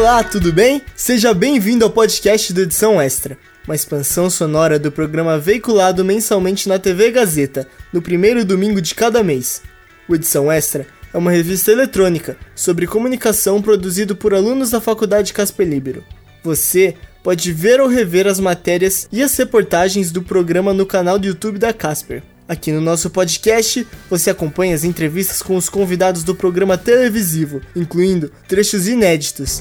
Olá, tudo bem? Seja bem-vindo ao podcast do Edição Extra, uma expansão sonora do programa veiculado mensalmente na TV Gazeta, no primeiro domingo de cada mês. O Edição Extra é uma revista eletrônica sobre comunicação produzido por alunos da Faculdade Casper Libero. Você pode ver ou rever as matérias e as reportagens do programa no canal do YouTube da Casper. Aqui no nosso podcast, você acompanha as entrevistas com os convidados do programa televisivo, incluindo trechos inéditos.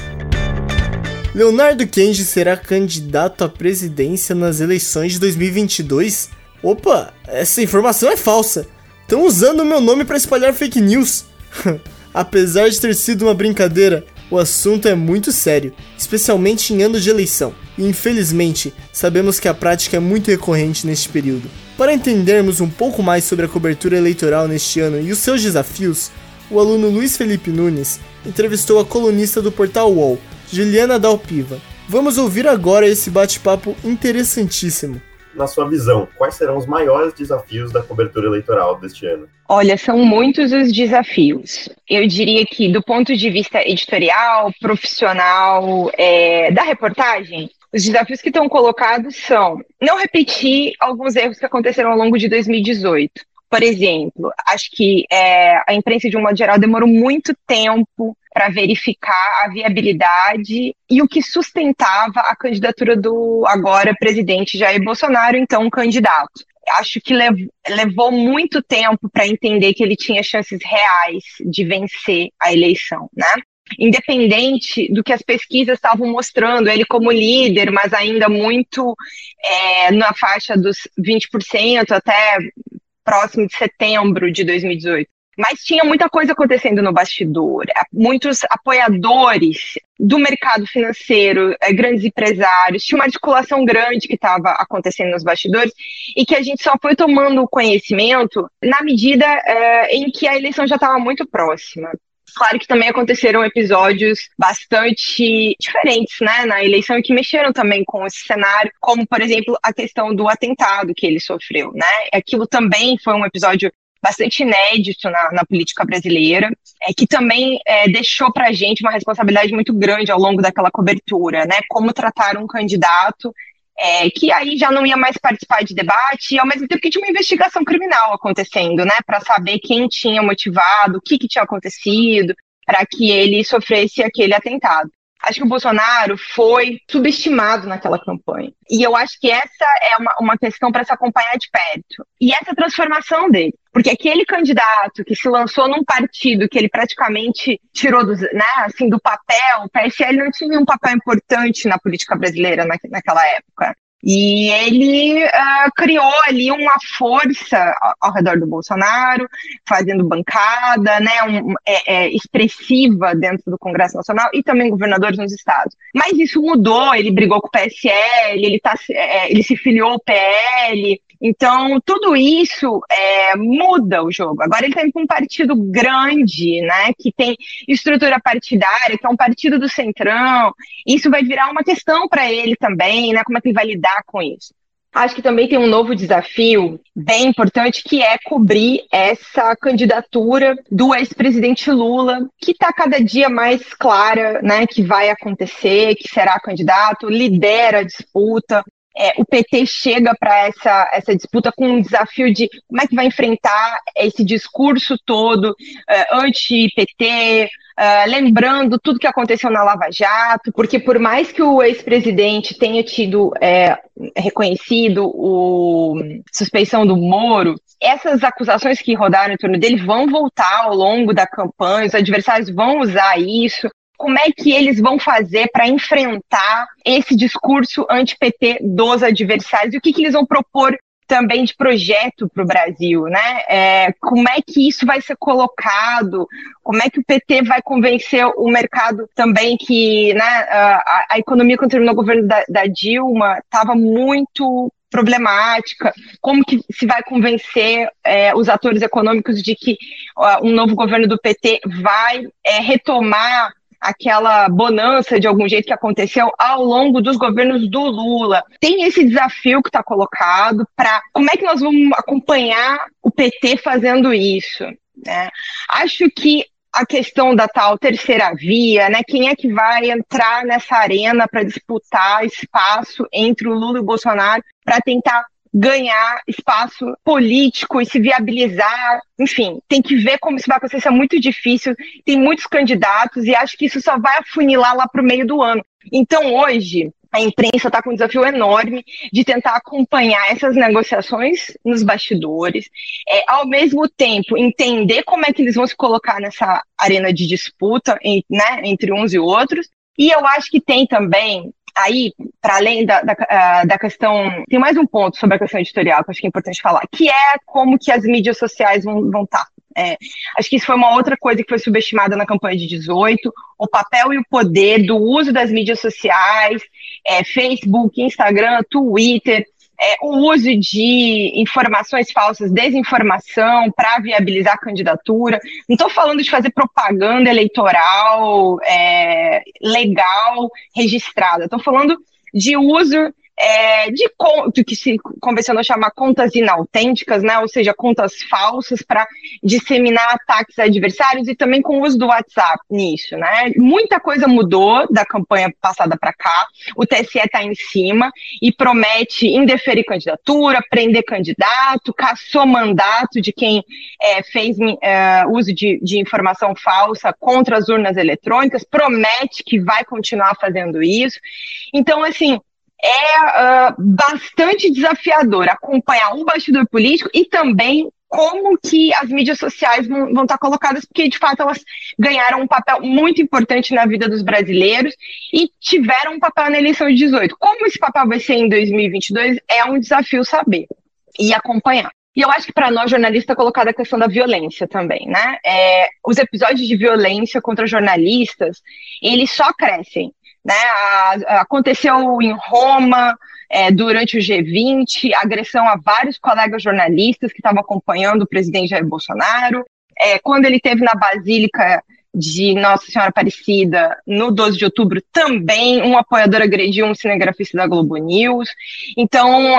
Leonardo Kenji será candidato à presidência nas eleições de 2022? Opa, essa informação é falsa. Estão usando o meu nome para espalhar fake news. Apesar de ter sido uma brincadeira, o assunto é muito sério, especialmente em anos de eleição, e infelizmente sabemos que a prática é muito recorrente neste período. Para entendermos um pouco mais sobre a cobertura eleitoral neste ano e os seus desafios, o aluno Luiz Felipe Nunes entrevistou a colunista do portal UOL, Juliana Dalpiva. Vamos ouvir agora esse bate-papo interessantíssimo na sua visão, quais serão os maiores desafios da cobertura eleitoral deste ano? Olha, são muitos os desafios. Eu diria que, do ponto de vista editorial, profissional, é, da reportagem, os desafios que estão colocados são não repetir alguns erros que aconteceram ao longo de 2018. Por exemplo, acho que é, a imprensa, de um modo geral, demorou muito tempo para verificar a viabilidade e o que sustentava a candidatura do agora presidente Jair Bolsonaro, então candidato. Acho que levou muito tempo para entender que ele tinha chances reais de vencer a eleição, né? Independente do que as pesquisas estavam mostrando, ele como líder, mas ainda muito é, na faixa dos 20%, até próximo de setembro de 2018. Mas tinha muita coisa acontecendo no bastidor. Muitos apoiadores do mercado financeiro, eh, grandes empresários, tinha uma articulação grande que estava acontecendo nos bastidores e que a gente só foi tomando conhecimento na medida é, em que a eleição já estava muito próxima. Claro que também aconteceram episódios bastante diferentes, né, na eleição e que mexeram também com esse cenário, como, por exemplo, a questão do atentado que ele sofreu, né? Aquilo também foi um episódio bastante inédito na, na política brasileira, é, que também é, deixou para a gente uma responsabilidade muito grande ao longo daquela cobertura, né? Como tratar um candidato é, que aí já não ia mais participar de debate, e ao mesmo tempo que tinha uma investigação criminal acontecendo, né? Para saber quem tinha motivado, o que, que tinha acontecido, para que ele sofresse aquele atentado. Acho que o Bolsonaro foi subestimado naquela campanha. E eu acho que essa é uma, uma questão para se acompanhar de perto. E essa transformação dele. Porque aquele candidato que se lançou num partido que ele praticamente tirou do, né, assim, do papel, o PSL não tinha um papel importante na política brasileira na, naquela época. E ele uh, criou ali uma força ao, redor do Bolsonaro, fazendo bancada, né, um, é, é, expressiva dentro do Congresso Nacional e também governadores nos estados. Mas isso mudou, ele brigou com o PSL, ele, tá, é, ele se filiou ao PL, então, tudo isso é, muda o jogo. Agora ele tem um partido grande, né, que tem estrutura partidária, que é um partido do centrão. Isso vai virar uma questão para ele também, né, como é que ele vai lidar com isso. Acho que também tem um novo desafio bem importante que é cobrir essa candidatura do ex-presidente Lula, que está cada dia mais clara, né, que vai acontecer, que será candidato, lidera a disputa é, o PT chega para essa, essa disputa com um desafio de como é que vai enfrentar esse discurso todo uh, anti-PT, uh, lembrando tudo que aconteceu na Lava Jato, porque por mais que o ex-presidente tenha tido é, reconhecido o suspeição do Moro, essas acusações que rodaram em torno dele vão voltar ao longo da campanha, os adversários vão usar isso como é que eles vão fazer para enfrentar esse discurso anti-PT dos adversários e o que, que eles vão propor também de projeto para o Brasil, né? É, como é que isso vai ser colocado? Como é que o PT vai convencer o mercado também que né, a, a economia quando terminou o governo da, da Dilma estava muito problemática, como que se vai convencer é, os atores econômicos de que um novo governo do PT vai é, retomar aquela bonança de algum jeito que aconteceu ao longo dos governos do Lula. Tem esse desafio que está colocado para como é que nós vamos acompanhar o PT fazendo isso. Né? Acho que a questão da tal terceira via, né? Quem é que vai entrar nessa arena para disputar espaço entre o Lula e o Bolsonaro para tentar ganhar espaço político e se viabilizar. Enfim, tem que ver como isso vai acontecer. Isso é muito difícil. Tem muitos candidatos e acho que isso só vai afunilar lá para o meio do ano. Então, hoje, a imprensa está com um desafio enorme de tentar acompanhar essas negociações nos bastidores, é, ao mesmo tempo entender como é que eles vão se colocar nessa arena de disputa em, né, entre uns e outros. E eu acho que tem também aí, para além da, da, ah, da, questão, tem mais um ponto sobre a questão editorial que eu acho que é importante falar, que é como que as mídias sociais vão estar. Vão tá. É, acho que isso foi uma outra coisa que foi subestimada na campanha de 18, o papel e o poder do uso das mídias sociais, é, Facebook, Instagram, Twitter, é, o uso de informações falsas, desinformação para viabilizar a candidatura. Não estou falando de fazer propaganda eleitoral é, legal, registrada. Estou falando de uso é, de que se convencionou chamar contas inautênticas, né? ou seja, contas falsas para disseminar ataques adversários e também com o uso do WhatsApp nisso. Né? Muita coisa mudou da campanha passada para cá, o TSE está em cima e promete indeferir candidatura, prender candidato, caçou mandato de quem é, fez é, uso de, de informação falsa contra as urnas eletrônicas, promete que vai continuar fazendo isso. Então, assim, é uh, bastante desafiador acompanhar um bastidor político e também como que as mídias sociais vão, vão, estar colocadas, porque de fato elas ganharam um papel muito importante na vida dos brasileiros e tiveram um papel na eleição de 18. Como esse papel vai ser em 2022 é um desafio saber e acompanhar. E eu acho que para nós jornalistas é colocada a questão da violência também, né? É, os episódios de violência contra jornalistas, eles só crescem. Né? Aconteceu em Roma, é, durante o G20, agressão a vários colegas jornalistas que estavam acompanhando o presidente Jair Bolsonaro. É, quando ele teve na Basílica de Nossa Senhora Aparecida no 12 de outubro, também um apoiador agrediu um cinegrafista da Globo News. Então,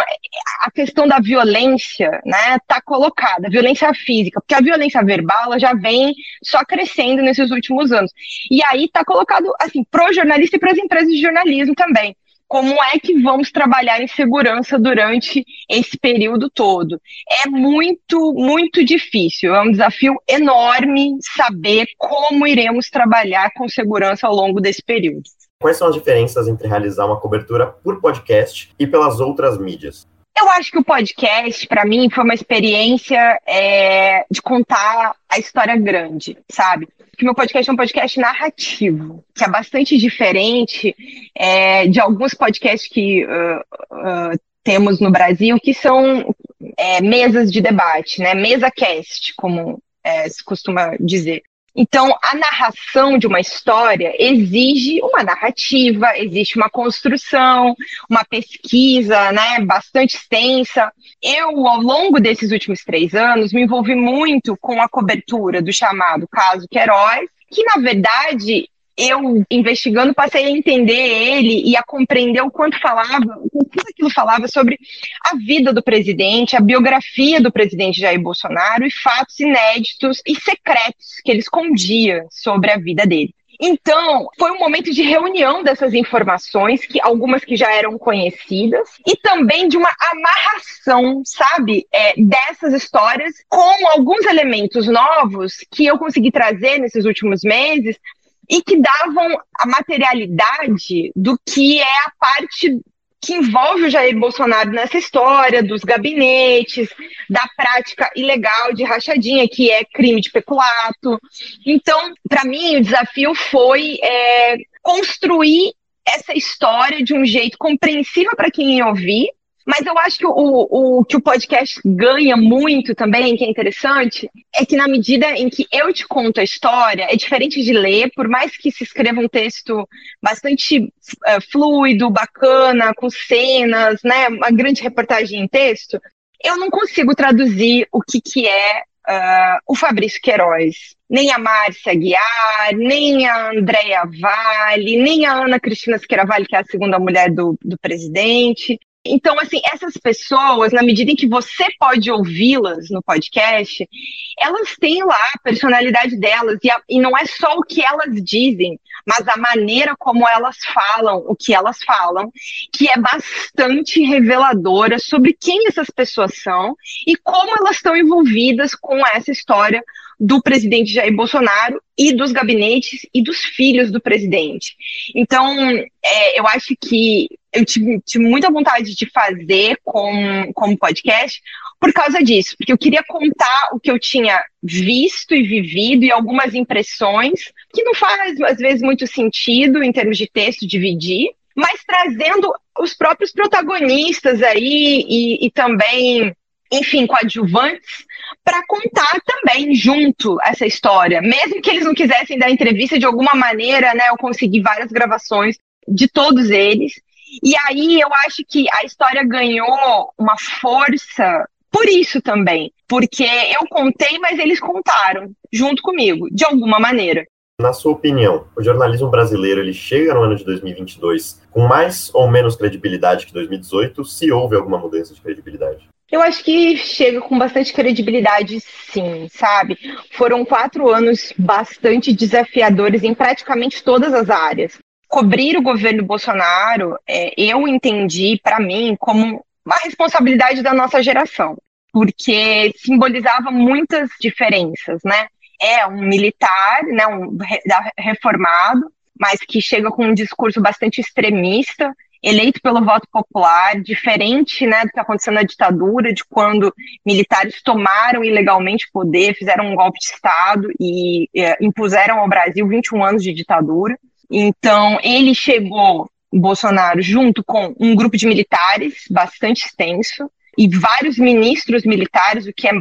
a questão da violência, né, tá colocada, violência física, porque a violência verbal já vem só crescendo nesses últimos anos. E aí tá colocado, assim, pro jornalista e para as empresas de jornalismo também como é que vamos trabalhar em segurança durante esse período todo. É muito, muito difícil, é um desafio enorme saber como iremos trabalhar com segurança ao longo desse período. Quais são as diferenças entre realizar uma cobertura por podcast e pelas outras mídias? Eu acho que o podcast, para mim, foi uma experiência é, de contar a história grande, sabe? Que meu podcast é um podcast narrativo, que é bastante diferente é, de alguns podcasts que uh, uh, temos no Brasil, que são é, mesas de debate, né? Mesa cast, como é, se costuma dizer. Então, a narração de uma história exige uma narrativa, existe uma construção, uma pesquisa, né, bastante extensa. Eu, ao longo desses últimos três anos, me envolvi muito com a cobertura do chamado caso Queiroz, que, na verdade, eu, investigando, passei a entender ele e a compreender o quanto falava, o que aquilo falava sobre a vida do presidente, a biografia do presidente Jair Bolsonaro e fatos inéditos e secretos que ele escondia sobre a vida dele. Então, foi um momento de reunião dessas informações, que algumas que já eram conhecidas, e também de uma amarração, sabe, é, dessas histórias com alguns elementos novos que eu consegui trazer nesses últimos meses e que davam a materialidade do que é a parte que envolve o Jair Bolsonaro nessa história dos gabinetes, da prática ilegal de rachadinha, que é crime de peculato. Então, para mim, o desafio foi é, construir essa história de um jeito compreensível para quem ia ouvir, mas eu acho que o, o que o podcast ganha muito também, que é interessante, é que na medida em que eu te conto a história, é diferente de ler, por mais que se escreva um texto bastante uh, fluido, bacana, com cenas, né, uma grande reportagem em texto, eu não consigo traduzir o que, que é uh, o Fabrício Queiroz, nem a Márcia Guiar, nem a Andréia Vale, nem a Ana Cristina Vale, que é a segunda mulher do, do presidente. Então, assim, essas pessoas, na medida em que você pode ouvi-las no podcast, elas têm lá a personalidade delas, e, a, e não é só o que elas dizem, mas a maneira como elas falam, o que elas falam, que é bastante reveladora sobre quem essas pessoas são e como elas estão envolvidas com essa história do presidente Jair Bolsonaro e dos gabinetes e dos filhos do presidente. Então, é, eu acho que eu tive, tive, muita vontade de fazer com, com podcast por causa disso, porque eu queria contar o que eu tinha visto e vivido e algumas impressões que não faz, às vezes, muito sentido em termos de texto dividir, mas trazendo os próprios protagonistas aí e, e também, enfim, coadjuvantes para contar também junto essa história. Mesmo que eles não quisessem dar entrevista de alguma maneira, né? Eu consegui várias gravações de todos eles. E aí eu acho que a história ganhou uma força por isso também. Porque eu contei, mas eles contaram junto comigo, de alguma maneira. Na sua opinião, o jornalismo brasileiro ele chega no ano de 2022 com mais ou menos credibilidade que 2018, se houve alguma mudança de credibilidade? Eu acho que chega com bastante credibilidade, sim, sabe? Foram quatro anos bastante desafiadores em praticamente todas as áreas. Cobrir o governo Bolsonaro, é, eu entendi, para mim, como uma responsabilidade da nossa geração, porque simbolizava muitas diferenças, né? É um militar, né, um reformado, mas que chega com um discurso bastante extremista, eleito pelo voto popular, diferente né, do que aconteceu na ditadura, de quando militares tomaram ilegalmente poder, fizeram um golpe de Estado e é, impuseram ao Brasil 21 anos de ditadura. Então, ele chegou, Bolsonaro, junto com um grupo de militares bastante extenso, e vários ministros militares, o que é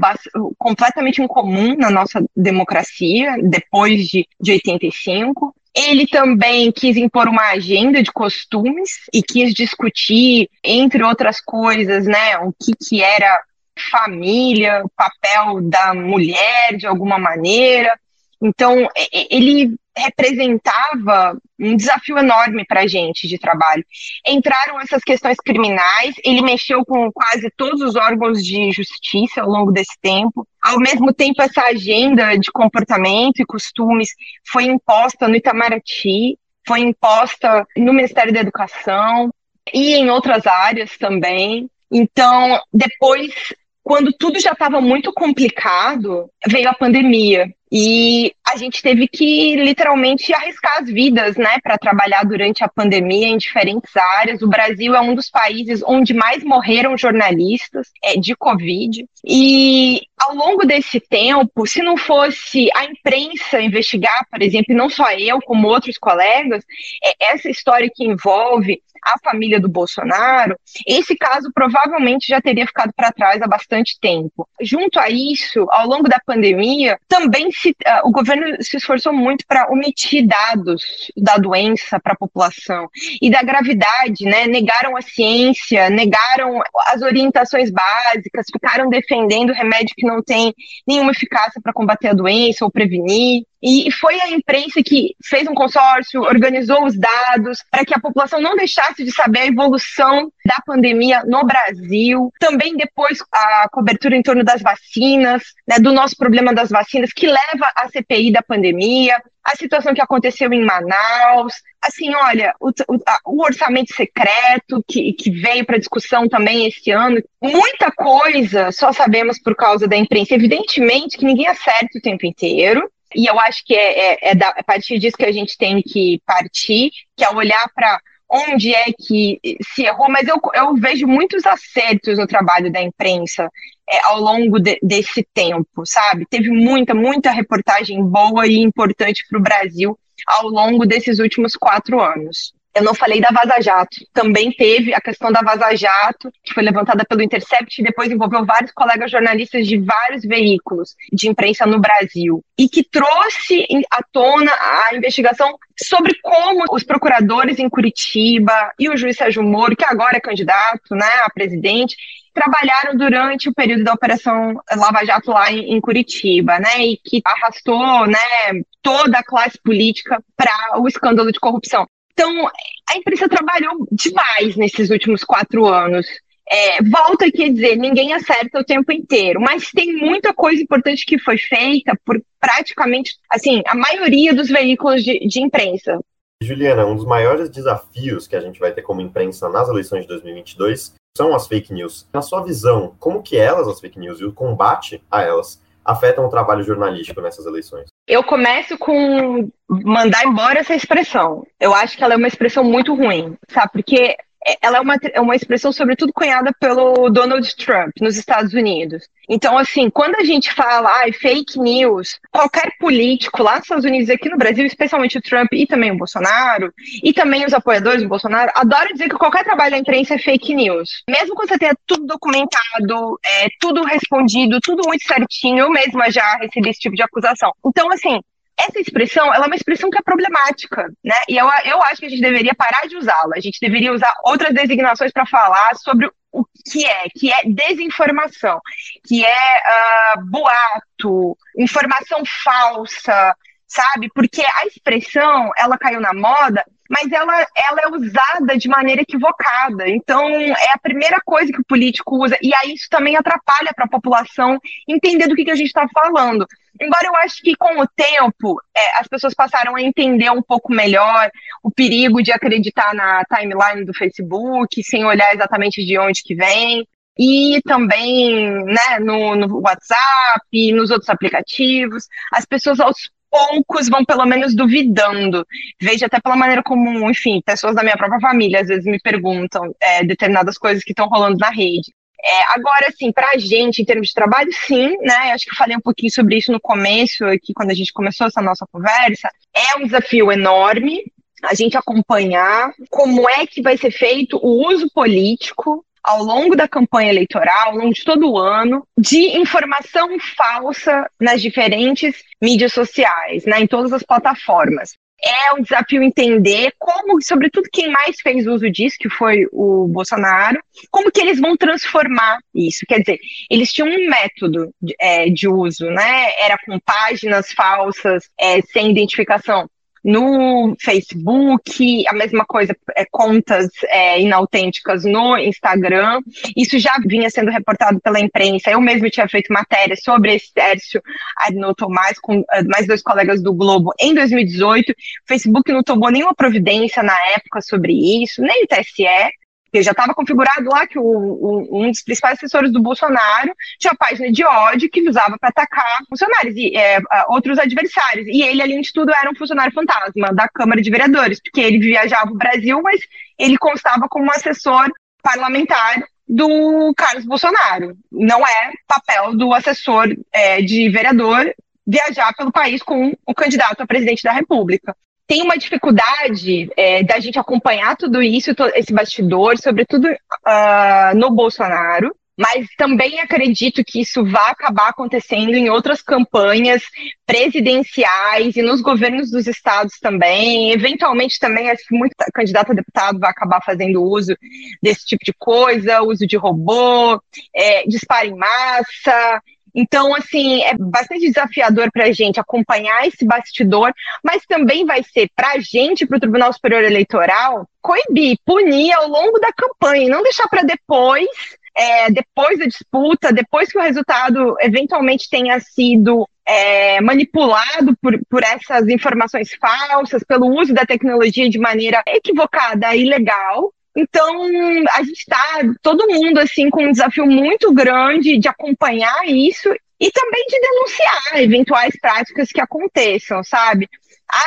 completamente incomum na nossa democracia, depois de, de 85. Ele também quis impor uma agenda de costumes e quis discutir, entre outras coisas, né, o que, que era família, o papel da mulher de alguma maneira. Então, ele representava um desafio enorme para a gente de trabalho. Entraram essas questões criminais, ele mexeu com quase todos os órgãos de justiça ao longo desse tempo. Ao mesmo tempo, essa agenda de comportamento e costumes foi imposta no Itamaraty, foi imposta no Ministério da Educação e em outras áreas também. Então, depois, quando tudo já estava muito complicado, veio a pandemia. E a gente teve que literalmente arriscar as vidas, né, para trabalhar durante a pandemia em diferentes áreas. O Brasil é um dos países onde mais morreram jornalistas é, de Covid. E ao longo desse tempo, se não fosse a imprensa investigar, por exemplo, não só eu, como outros colegas, é, essa história que envolve a família do Bolsonaro, esse caso provavelmente já teria ficado para trás há bastante tempo. Junto a isso, ao longo da pandemia, também se, uh, o governo se esforçou muito para omitir dados da doença para a população e da gravidade, né? Negaram a ciência, negaram as orientações básicas, ficaram defendendo remédio que não tem nenhuma eficácia para combater a doença ou prevenir. E foi a imprensa que fez um consórcio, organizou os dados para que a população não deixasse de saber a evolução da pandemia no Brasil. Também depois a cobertura em torno das vacinas, né, do nosso problema das vacinas, que leva à CPI da pandemia, a situação que aconteceu em Manaus. Assim, olha, o, o, orçamento secreto que, que veio para discussão também esse ano. Muita coisa só sabemos por causa da imprensa. Evidentemente que ninguém acerta o tempo inteiro. E eu acho que é, é, é, da, a partir disso que a gente tem que partir, que é olhar para onde é que se errou, mas eu, eu vejo muitos acertos no trabalho da imprensa é, ao longo de, desse tempo, sabe? Teve muita, muita reportagem boa e importante para o Brasil ao longo desses últimos quatro anos. Eu não falei da Vaza Jato. Também teve a questão da Vaza Jato, que foi levantada pelo Intercept e depois envolveu vários colegas jornalistas de vários veículos de imprensa no Brasil. E que trouxe à tona a investigação sobre como os procuradores em Curitiba e o juiz Sérgio Moro, que agora é candidato né, a presidente, trabalharam durante o período da Operação Lava Jato lá em, em Curitiba, né, e que arrastou, né, toda a classe política para o escândalo de corrupção. Então, a imprensa trabalhou demais nesses últimos quatro anos. É, volta aqui a dizer, ninguém acerta o tempo inteiro, mas tem muita coisa importante que foi feita por praticamente, assim, a maioria dos veículos de, de imprensa. Juliana, um dos maiores desafios que a gente vai ter como imprensa nas eleições de 2022 são as fake news. Na sua visão, como que elas, as fake news, e o combate a elas afetam o trabalho jornalístico nessas eleições? Eu começo com mandar embora essa expressão. Eu acho que ela é uma expressão muito ruim, sabe? Porque ela é uma, é uma expressão, sobretudo, cunhada pelo Donald Trump nos Estados Unidos. Então, assim, quando a gente fala ah, fake news, qualquer político lá nos Estados Unidos, aqui no Brasil, especialmente o Trump e também o Bolsonaro, e também os apoiadores do Bolsonaro, adoram dizer que qualquer trabalho da imprensa é fake news. Mesmo quando você tenha tudo documentado, é, tudo respondido, tudo muito certinho, eu mesma já recebi esse tipo de acusação. Então, assim, essa expressão, ela é uma expressão que é problemática, né? E eu, eu acho que a gente deveria parar de usá-la. A gente deveria usar outras designações para falar sobre o que é, que é desinformação, que é uh, boato, informação falsa, sabe? Porque a expressão, ela caiu na moda, mas ela, ela é usada de maneira equivocada. Então, é a primeira coisa que o político usa, e aí isso também atrapalha para a população entender do que, que a gente está falando. Embora eu acho que com o tempo é, as pessoas passaram a entender um pouco melhor o perigo de acreditar na timeline do Facebook, sem olhar exatamente de onde que vem e também né, no, no, WhatsApp, nos outros aplicativos, as pessoas aos poucos vão pelo menos duvidando. Vejo até pela maneira como, enfim, pessoas da minha própria família às vezes me perguntam é, determinadas coisas que estão rolando na rede. É, agora, assim, para a gente, em termos de trabalho, sim, né? Acho que eu falei um pouquinho sobre isso no começo, aqui, quando a gente começou essa nossa conversa. É um desafio enorme a gente acompanhar como é que vai ser feito o uso político ao longo da campanha eleitoral, ao longo de todo o ano, de informação falsa nas diferentes mídias sociais, né, em todas as plataformas. É um desafio entender como, sobretudo quem mais fez uso disso, que foi o Bolsonaro, como que eles vão transformar isso. Quer dizer, eles tinham um método de, é, de uso, né? Era com páginas falsas, é, sem identificação no Facebook, a mesma coisa, é, contas é, inautênticas no Instagram. Isso já vinha sendo reportado pela imprensa. Eu mesmo tinha feito matéria sobre esse Tércio Adno Tomás com uh, mais dois colegas do Globo em 2018. O Facebook não tomou nenhuma providência na época sobre isso, nem o TSE porque já estava configurado lá que o, o, um dos principais assessores do Bolsonaro tinha página de ódio que usava para atacar funcionários e é, outros adversários. E ele, além de tudo, era um funcionário fantasma da Câmara de Vereadores, porque ele viajava o Brasil, mas ele constava como assessor parlamentar do Carlos Bolsonaro. Não é papel do assessor é, de vereador viajar pelo país com o candidato a presidente da República tem uma dificuldade é, da gente acompanhar tudo isso, esse bastidor, sobretudo uh, no Bolsonaro, mas também acredito que isso vai acabar acontecendo em outras campanhas presidenciais e nos governos dos estados também. Eventualmente também acho que muito candidato a deputado vai acabar fazendo uso desse tipo de coisa, uso de robô, é, disparo em massa. Então, assim, é bastante desafiador para a gente acompanhar esse bastidor, mas também vai ser para a gente, para o Tribunal Superior Eleitoral, coibir, punir ao longo da campanha, não deixar para depois, é, depois da disputa, depois que o resultado eventualmente tenha sido é, manipulado por, por essas informações falsas, pelo uso da tecnologia de maneira equivocada e ilegal, então, a gente está, todo mundo, assim, com um desafio muito grande de acompanhar isso e também de denunciar eventuais práticas que aconteçam, sabe?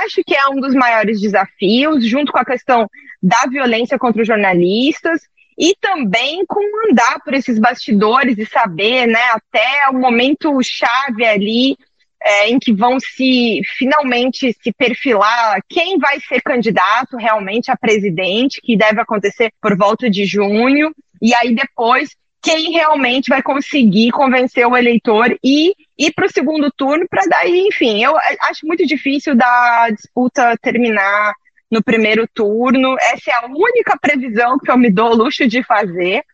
Acho que é um dos maiores desafios, junto com a questão da violência contra os jornalistas e também com andar por esses bastidores e saber, né, até o momento chave ali é, em que vão se finalmente se perfilar quem vai ser candidato realmente a presidente, que deve acontecer por volta de junho, e aí depois quem realmente vai conseguir convencer o eleitor e ir para o segundo turno para daí, enfim, eu acho muito difícil da disputa terminar no primeiro turno. Essa é a única previsão que eu me dou o luxo de fazer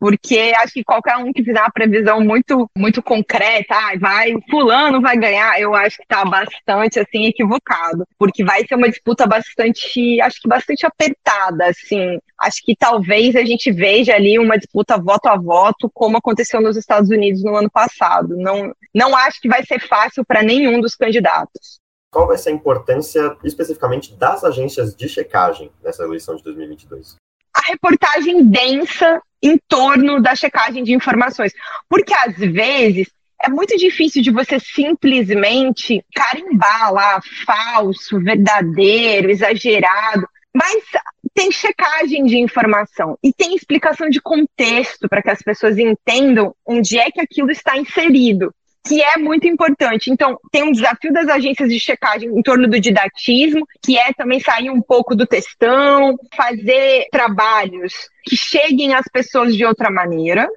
porque acho que qualquer um que fizer uma previsão muito, muito concreta, ah, vai, fulano vai ganhar, eu acho que está bastante, assim, equivocado, porque vai ser uma disputa bastante, acho que bastante apertada, assim, acho que talvez a gente veja ali uma disputa voto a voto, como aconteceu nos Estados Unidos no ano passado, não, não acho que vai ser fácil para nenhum dos candidatos. Qual vai ser a importância especificamente das agências de checagem nessa eleição de 2022? A reportagem densa em torno da checagem de informações. Porque às vezes é muito difícil de você simplesmente carimbar lá falso, verdadeiro, exagerado. Mas tem checagem de informação e tem explicação de contexto para que as pessoas entendam onde é que aquilo está inserido que é muito importante. Então, tem um desafio das agências de checagem em torno do didatismo, que é também sair um pouco do textão, fazer trabalhos que cheguem às pessoas de outra maneira,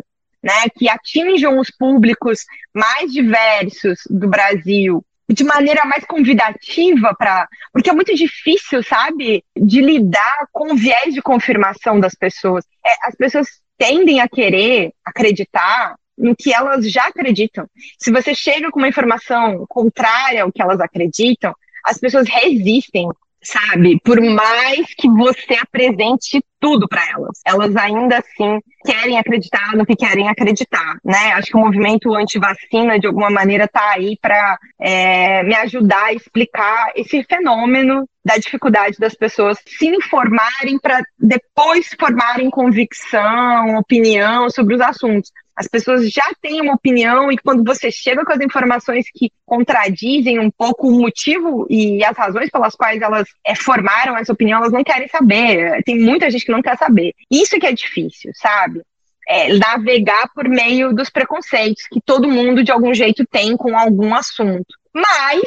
né, que atinjam os públicos mais diversos do Brasil de maneira mais convidativa para, porque é muito difícil, sabe, de lidar com o viés de confirmação das pessoas. É, as pessoas tendem a querer acreditar no que elas já acreditam. Se você chega com uma informação contrária ao que elas acreditam, as pessoas resistem, sabe? Por mais que você apresente tudo para elas, elas ainda assim querem acreditar no que querem acreditar, né? Acho que o movimento anti-vacina, de alguma maneira, está aí para é, me ajudar a explicar esse fenômeno da dificuldade das pessoas se informarem para depois formarem convicção, opinião sobre os assuntos. As pessoas já têm uma opinião e quando você chega com as informações que contradizem um pouco o motivo e as razões pelas quais elas é, formaram essa opinião, elas não querem saber. Tem muita gente que não quer saber. Isso que é difícil, sabe? É, navegar por meio dos preconceitos que todo mundo de algum jeito tem com algum assunto. Mas,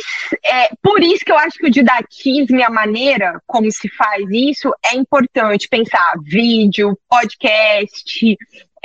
é, por isso que eu acho que o didatismo e a maneira como se faz isso é importante. Pensar vídeo, podcast,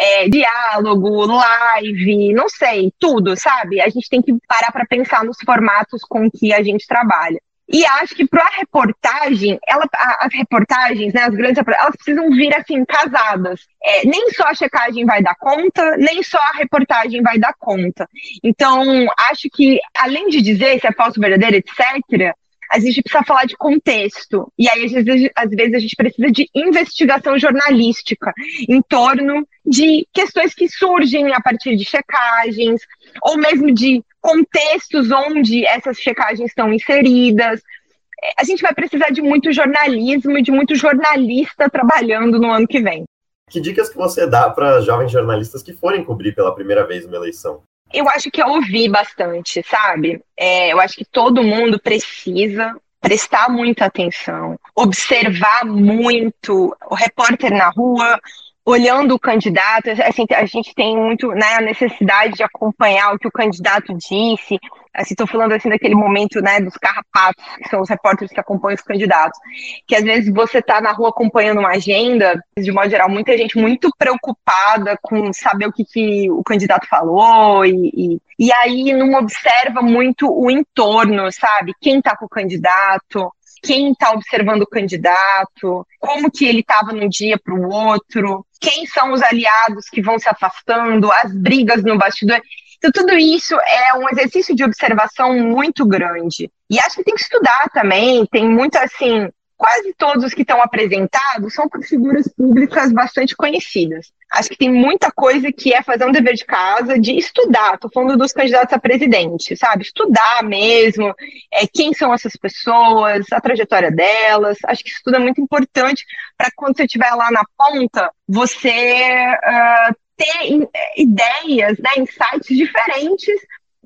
é, diálogo, live, não sei, tudo, sabe? A gente tem que parar para pensar nos formatos com que a gente trabalha. E acho que para a reportagem, ela, as reportagens, né, as grandes elas precisam vir assim, casadas. É, nem só a checagem vai dar conta, nem só a reportagem vai dar conta. Então, acho que, além de dizer se é falso, verdadeiro, etc., a gente precisa falar de contexto. E aí, às vezes, às vezes, a gente precisa de investigação jornalística em torno de questões que surgem a partir de checagens, ou mesmo de contextos onde essas checagens estão inseridas. A gente vai precisar de muito jornalismo e de muito jornalista trabalhando no ano que vem. Que dicas que você dá para jovens jornalistas que forem cobrir pela primeira vez uma eleição? Eu acho que eu ouvi bastante, sabe? É, eu acho que todo mundo precisa prestar muita atenção, observar muito o repórter na rua, olhando o candidato, assim, a gente tem muito né, a necessidade de acompanhar o que o candidato disse. Assim, estou falando assim daquele momento né, dos carrapatos, que são os repórteres que acompanham os candidatos. Que às vezes você está na rua acompanhando uma agenda, de modo geral, muita gente muito preocupada com saber o que, que o candidato falou, e, e, e aí não observa muito o entorno, sabe? Quem está com o candidato, quem está observando o candidato, como que ele estava num dia para o outro, quem são os aliados que vão se afastando, as brigas no bastidor. Então, tudo isso é um exercício de observação muito grande. E acho que tem que estudar também, tem muito assim, quase todos os que estão apresentados são figuras públicas bastante conhecidas. Acho que tem muita coisa que é fazer um dever de casa, de estudar. Estou falando dos candidatos a presidente, sabe? Estudar mesmo é, quem são essas pessoas, a trajetória delas. Acho que isso tudo é muito importante para quando você estiver lá na ponta, você uh, ter ideias, né, insights diferentes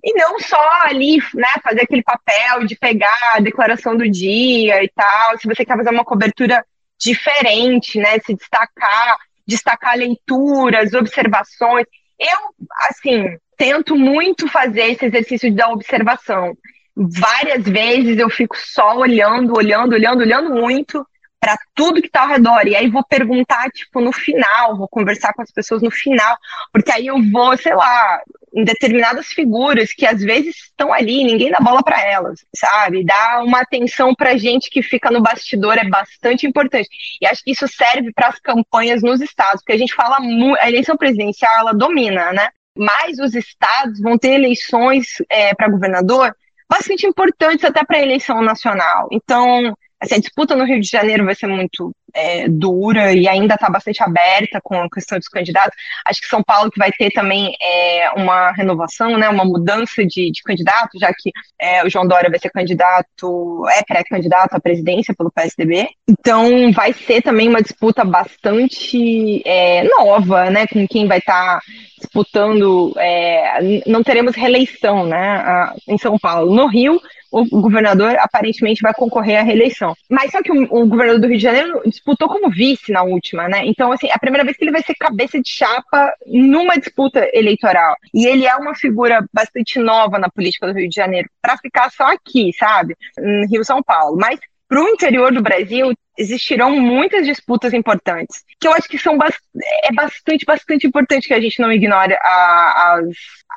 e não só ali, né, fazer aquele papel de pegar a declaração do dia e tal, se você quer fazer uma cobertura diferente, né, se destacar, destacar leituras, observações. Eu, assim, tento muito fazer esse exercício da observação. Várias vezes eu fico só olhando, olhando, olhando, olhando muito para tudo que está ao redor. E aí vou perguntar, tipo, no final, vou conversar com as pessoas no final, porque aí eu vou, sei lá, em determinadas figuras que às vezes estão ali, ninguém dá bola para elas, sabe? Dá uma atenção para gente que fica no bastidor é bastante importante. E acho que isso serve para as campanhas nos estados, porque a gente fala muito, a eleição presidencial ela domina, né? Mas os estados vão ter eleições é, para governador bastante importantes até para a eleição nacional. Então, assim, a disputa no Rio de Janeiro vai ser muito é, dura e ainda está bastante aberta com a questão dos candidatos. Acho que São Paulo que vai ter também é, uma renovação, né, uma mudança de, de candidato, já que é, o João Dória vai ser candidato, é pré-candidato à presidência pelo PSDB. Então vai ser também uma disputa bastante é, nova, né, com quem vai estar tá disputando. É, não teremos reeleição, né, em São Paulo. No Rio o governador aparentemente vai concorrer à reeleição. Mas só que o, o, governador do Rio de Janeiro disputou como vice na última, né? Então, assim, é a primeira vez que ele vai ser cabeça de chapa numa disputa eleitoral. E ele é uma figura bastante nova na política do Rio de Janeiro, para ficar só aqui, sabe? Em Rio São Paulo. Mas para o interior do Brasil existirão muitas disputas importantes, que eu acho que são é bastante, bastante importante que a gente não ignore a,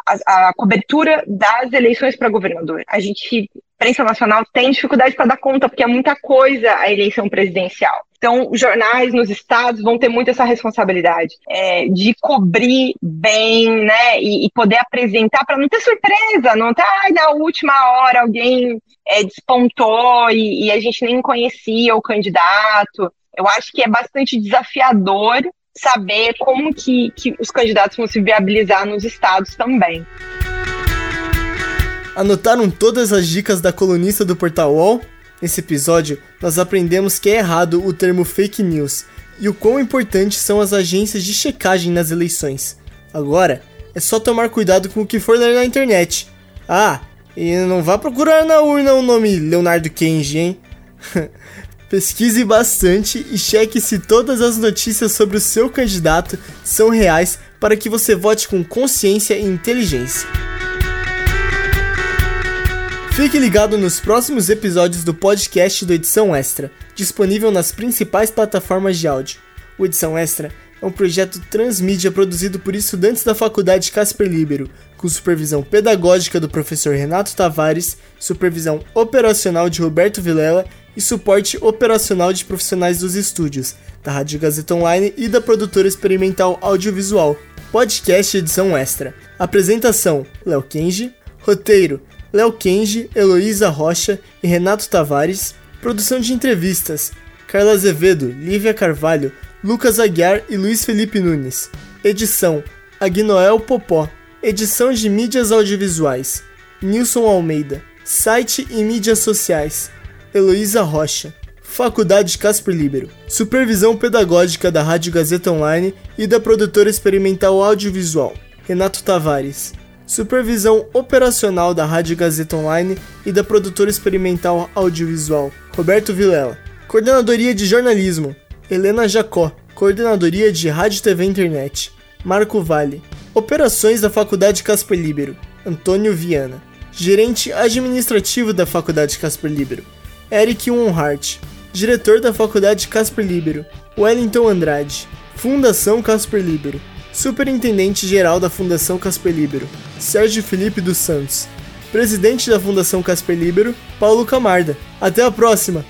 a, a cobertura das eleições para governador. A gente imprensa nacional tem dificuldade para dar conta, porque é muita coisa a eleição presidencial. Então, jornais nos estados vão ter muito essa responsabilidade é, de cobrir bem, né, e, e poder apresentar para não ter surpresa, não ter, ai, na última hora alguém é, despontou e, e a gente nem conhecia o candidato. Eu acho que é bastante desafiador saber como que, que os candidatos vão se viabilizar nos estados também. Anotaram todas as dicas da colunista do Portal UOL? Nesse episódio, nós aprendemos que é errado o termo fake news e o quão importantes são as agências de checagem nas eleições. Agora, é só tomar cuidado com o que for ler na internet. Ah, e não vá procurar na urna o nome Leonardo Kenji, hein? Pesquise bastante e cheque se todas as notícias sobre o seu candidato são reais para que você vote com consciência e inteligência. Fique ligado nos próximos episódios do podcast do Edição Extra, disponível nas principais plataformas de áudio. O Edição Extra é um projeto transmídia produzido por estudantes da Faculdade Casper Libero, com supervisão pedagógica do professor Renato Tavares, supervisão operacional de Roberto Vilela e suporte operacional de profissionais dos estúdios, da Rádio Gazeta Online e da produtora experimental audiovisual. Podcast Edição Extra. Apresentação: Léo Kenji. Roteiro: Léo Kenji, Heloísa Rocha e Renato Tavares. Produção de entrevistas: Carla Azevedo, Lívia Carvalho, Lucas Aguiar e Luiz Felipe Nunes. Edição: Agnoel Popó. Edição de mídias audiovisuais: Nilson Almeida. Site e mídias sociais: Heloísa Rocha. Faculdade Casper Libero. Supervisão pedagógica da Rádio Gazeta Online e da produtora experimental audiovisual: Renato Tavares. Supervisão operacional da Rádio Gazeta Online e da produtora experimental audiovisual, Roberto Vilela. Coordenadoria de jornalismo, Helena Jacó. Coordenadoria de Rádio TV Internet, Marco Vale. Operações da Faculdade Casper Libero, Antônio Viana. Gerente administrativo da Faculdade Casper Libero, Eric Wonhart. Diretor da Faculdade Casper Libero, Wellington Andrade. Fundação Casper Libero. Superintendente-Geral da Fundação Casper Libero, Sérgio Felipe dos Santos. Presidente da Fundação Casper Libero, Paulo Camarda. Até a próxima!